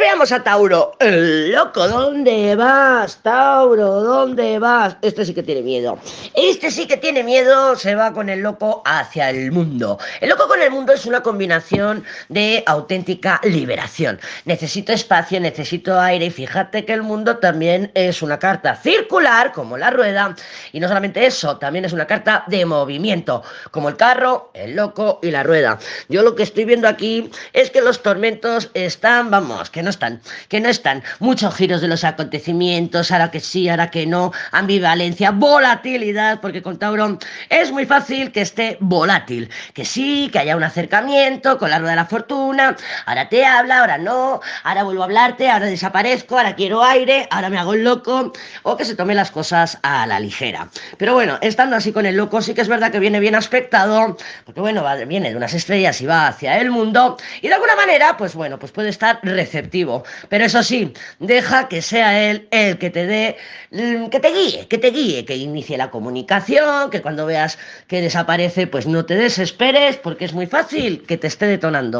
veamos a Tauro. El loco, ¿dónde vas, Tauro? ¿Dónde vas? Este sí que tiene miedo. Este sí que tiene miedo, se va con el loco hacia el mundo. El loco con el mundo es una combinación de auténtica liberación. Necesito espacio, necesito aire y fíjate que el mundo también es una carta circular, como la rueda, y no solamente eso, también es una carta de movimiento, como el carro, el loco y la rueda. Yo lo que estoy viendo aquí es que los tormentos están, vamos, que no están, que no están. Muchos giros de los acontecimientos, ahora que sí, ahora que no, ambivalencia, volatilidad, porque con Tauro es muy fácil que esté volátil, que sí, que haya un acercamiento con la rueda de la fortuna, ahora te habla, ahora no, ahora vuelvo a hablarte, ahora desaparezco, ahora quiero aire, ahora me hago el loco, o que se tome las cosas a la ligera. Pero bueno, estando así con el loco, sí que es verdad que viene bien aspectado, porque bueno, viene de unas estrellas y va hacia el mundo, y de alguna manera, pues bueno, pues puede estar receptivo pero eso sí, deja que sea él el que te dé, mm, que te guíe, que te guíe, que inicie la comunicación, que cuando veas que desaparece, pues no te desesperes, porque es muy fácil que te esté detonando.